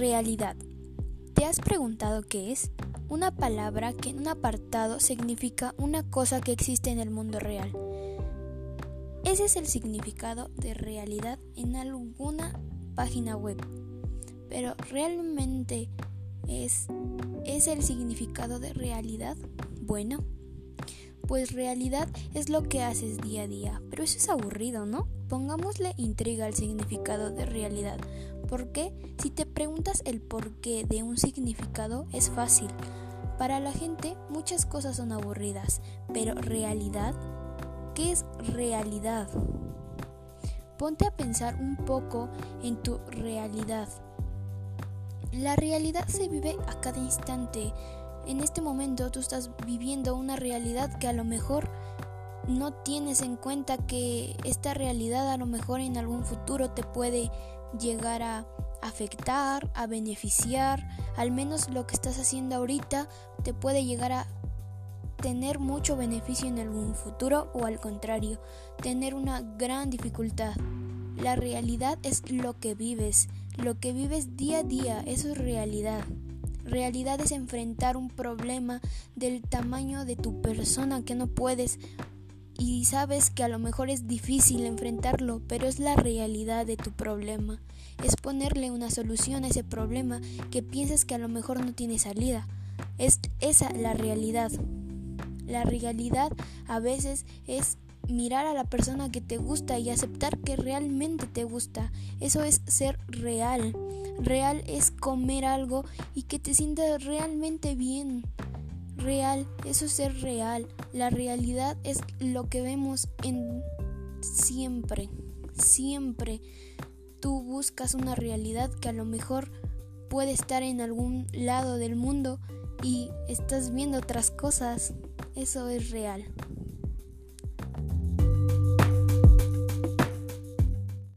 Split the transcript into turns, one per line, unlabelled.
Realidad. ¿Te has preguntado qué es? Una palabra que en un apartado significa una cosa que existe en el mundo real. Ese es el significado de realidad en alguna página web. Pero realmente es, es el significado de realidad. Bueno, pues realidad es lo que haces día a día. Pero eso es aburrido, ¿no? Pongámosle intriga al significado de realidad. ¿Por qué? Si te preguntas el porqué de un significado es fácil. Para la gente muchas cosas son aburridas, pero realidad, ¿qué es realidad? Ponte a pensar un poco en tu realidad. La realidad se vive a cada instante. En este momento tú estás viviendo una realidad que a lo mejor no tienes en cuenta que esta realidad a lo mejor en algún futuro te puede llegar a afectar, a beneficiar, al menos lo que estás haciendo ahorita te puede llegar a tener mucho beneficio en algún futuro o al contrario, tener una gran dificultad. La realidad es lo que vives, lo que vives día a día, eso es realidad. Realidad es enfrentar un problema del tamaño de tu persona que no puedes y sabes que a lo mejor es difícil enfrentarlo, pero es la realidad de tu problema. Es ponerle una solución a ese problema que piensas que a lo mejor no tiene salida. Es esa la realidad. La realidad a veces es mirar a la persona que te gusta y aceptar que realmente te gusta. Eso es ser real. Real es comer algo y que te sientas realmente bien real, eso es ser real. La realidad es lo que vemos en siempre, siempre. Tú buscas una realidad que a lo mejor puede estar en algún lado del mundo y estás viendo otras cosas. Eso es real.